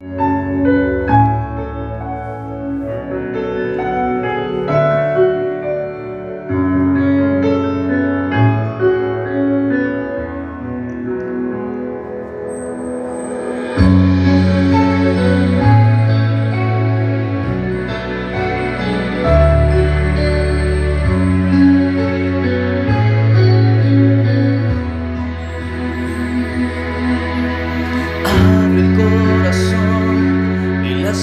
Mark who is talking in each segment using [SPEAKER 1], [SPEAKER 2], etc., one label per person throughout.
[SPEAKER 1] you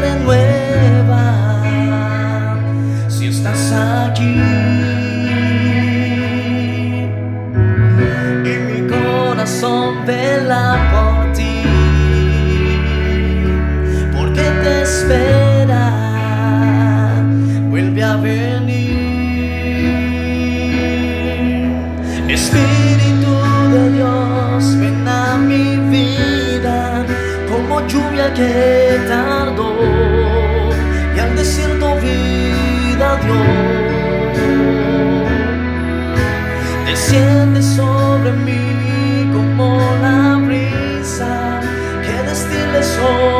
[SPEAKER 1] Y se renueva si estás aquí. Y mi corazón vela por ti, porque te espera, vuelve a venir. Espíritu de Dios, lluvia que tardó y al desierto vida dio. Desciende sobre mí como la brisa que destile sobre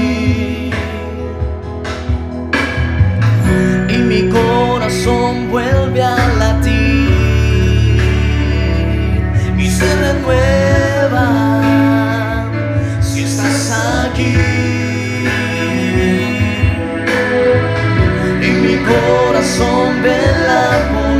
[SPEAKER 1] Corazón vela por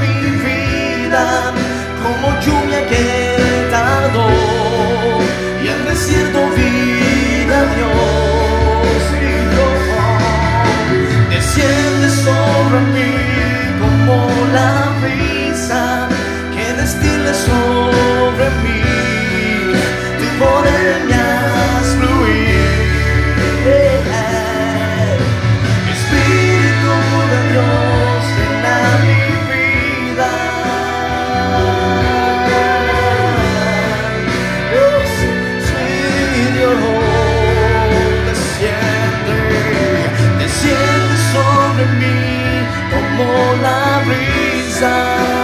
[SPEAKER 1] mi vida la brisa.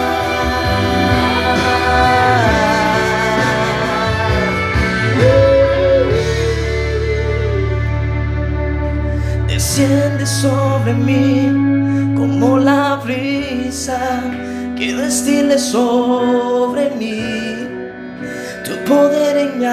[SPEAKER 1] desciende sobre mí como la brisa que destile sobre mí tu poder en mi